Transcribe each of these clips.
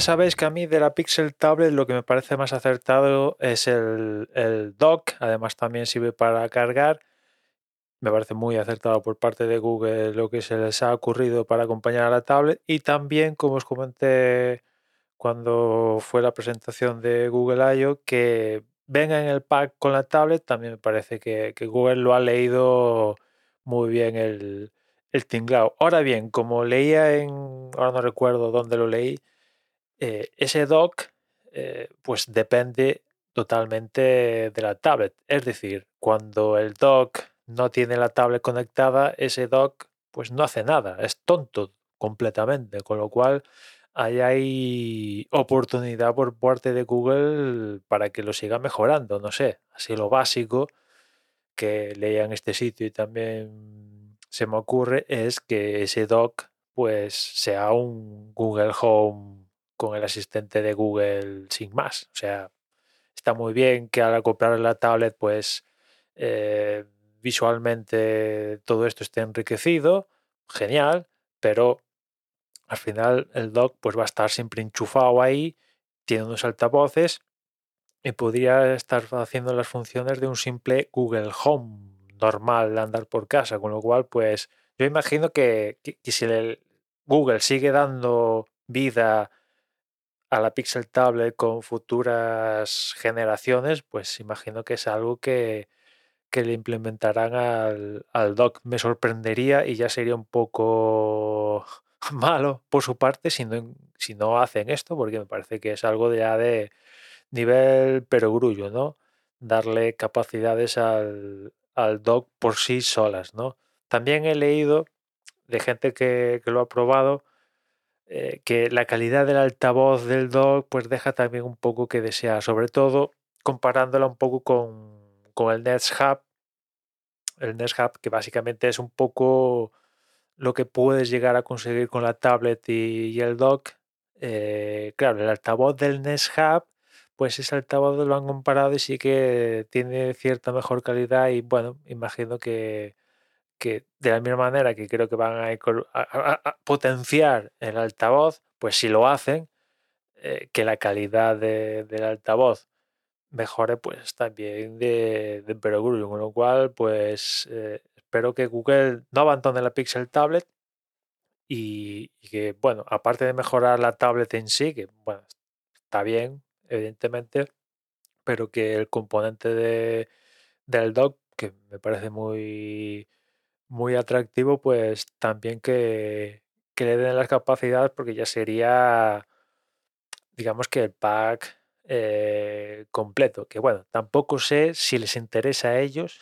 sabéis que a mí de la Pixel Tablet lo que me parece más acertado es el, el dock, además también sirve para cargar. Me parece muy acertado por parte de Google lo que se les ha ocurrido para acompañar a la tablet y también, como os comenté cuando fue la presentación de Google I.O., que venga en el pack con la tablet, también me parece que, que Google lo ha leído muy bien el, el tinglao. Ahora bien, como leía en, ahora no recuerdo dónde lo leí, eh, ese dock eh, pues depende totalmente de la tablet. Es decir, cuando el dock no tiene la tablet conectada, ese dock pues no hace nada, es tonto completamente, con lo cual ahí hay oportunidad por parte de Google para que lo siga mejorando, no sé, así lo básico que leía en este sitio y también se me ocurre es que ese dock pues sea un Google Home con el asistente de Google sin más. O sea, está muy bien que al comprar la tablet pues eh, visualmente todo esto esté enriquecido, genial, pero al final el dock pues va a estar siempre enchufado ahí, tiene unos altavoces y podría estar haciendo las funciones de un simple Google Home normal de andar por casa, con lo cual pues yo imagino que, que, que si el Google sigue dando vida a la Pixel Tablet con futuras generaciones, pues imagino que es algo que, que le implementarán al, al dock. Me sorprendería y ya sería un poco malo por su parte si no, si no hacen esto, porque me parece que es algo ya de nivel perogrullo, ¿no? Darle capacidades al, al dock por sí solas, ¿no? También he leído de gente que, que lo ha probado eh, que la calidad del altavoz del dock pues deja también un poco que desear, sobre todo comparándola un poco con, con el Nest Hub, el Nest Hub que básicamente es un poco lo que puedes llegar a conseguir con la tablet y, el dock. Eh, claro, el altavoz del Nest Hub, pues ese altavoz lo han comparado y sí que tiene cierta mejor calidad y bueno, imagino que, que de la misma manera que creo que van a, potenciar el altavoz, pues si lo hacen, eh, que la calidad de, del altavoz mejore pues también de, de con lo cual pues eh, espero que Google no abandone la Pixel Tablet y, y, que bueno, aparte de mejorar la tablet en sí, que bueno, está bien, evidentemente, pero que el componente de, del dock, que me parece muy muy atractivo, pues también que, que le den las capacidades porque ya sería, digamos que el pack eh, completo. Que bueno, tampoco sé si les interesa a ellos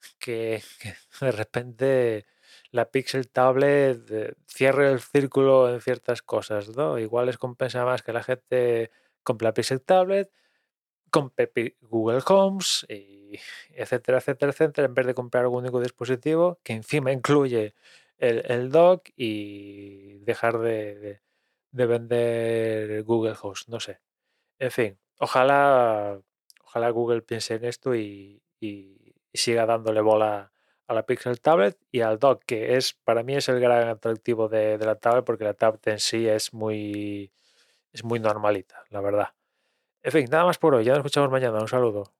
que, que de repente la Pixel Tablet eh, cierre el círculo en ciertas cosas, ¿no? Igual les compensa más que la gente compre la Pixel Tablet, compre Google Homes, etcétera, etcétera, etcétera, en vez de comprar algún único dispositivo que encima incluye el, el dock y dejar de, de, de, vender Google Host, no sé. En fin, ojalá, ojalá Google piense en esto y siga dándole bola a la Pixel Tablet y al dock, que es para mí es el gran atractivo de, de la tablet porque la tablet en sí es muy, es muy normalita, la verdad. En fin, nada más por hoy. Ya nos escuchamos mañana. Un saludo.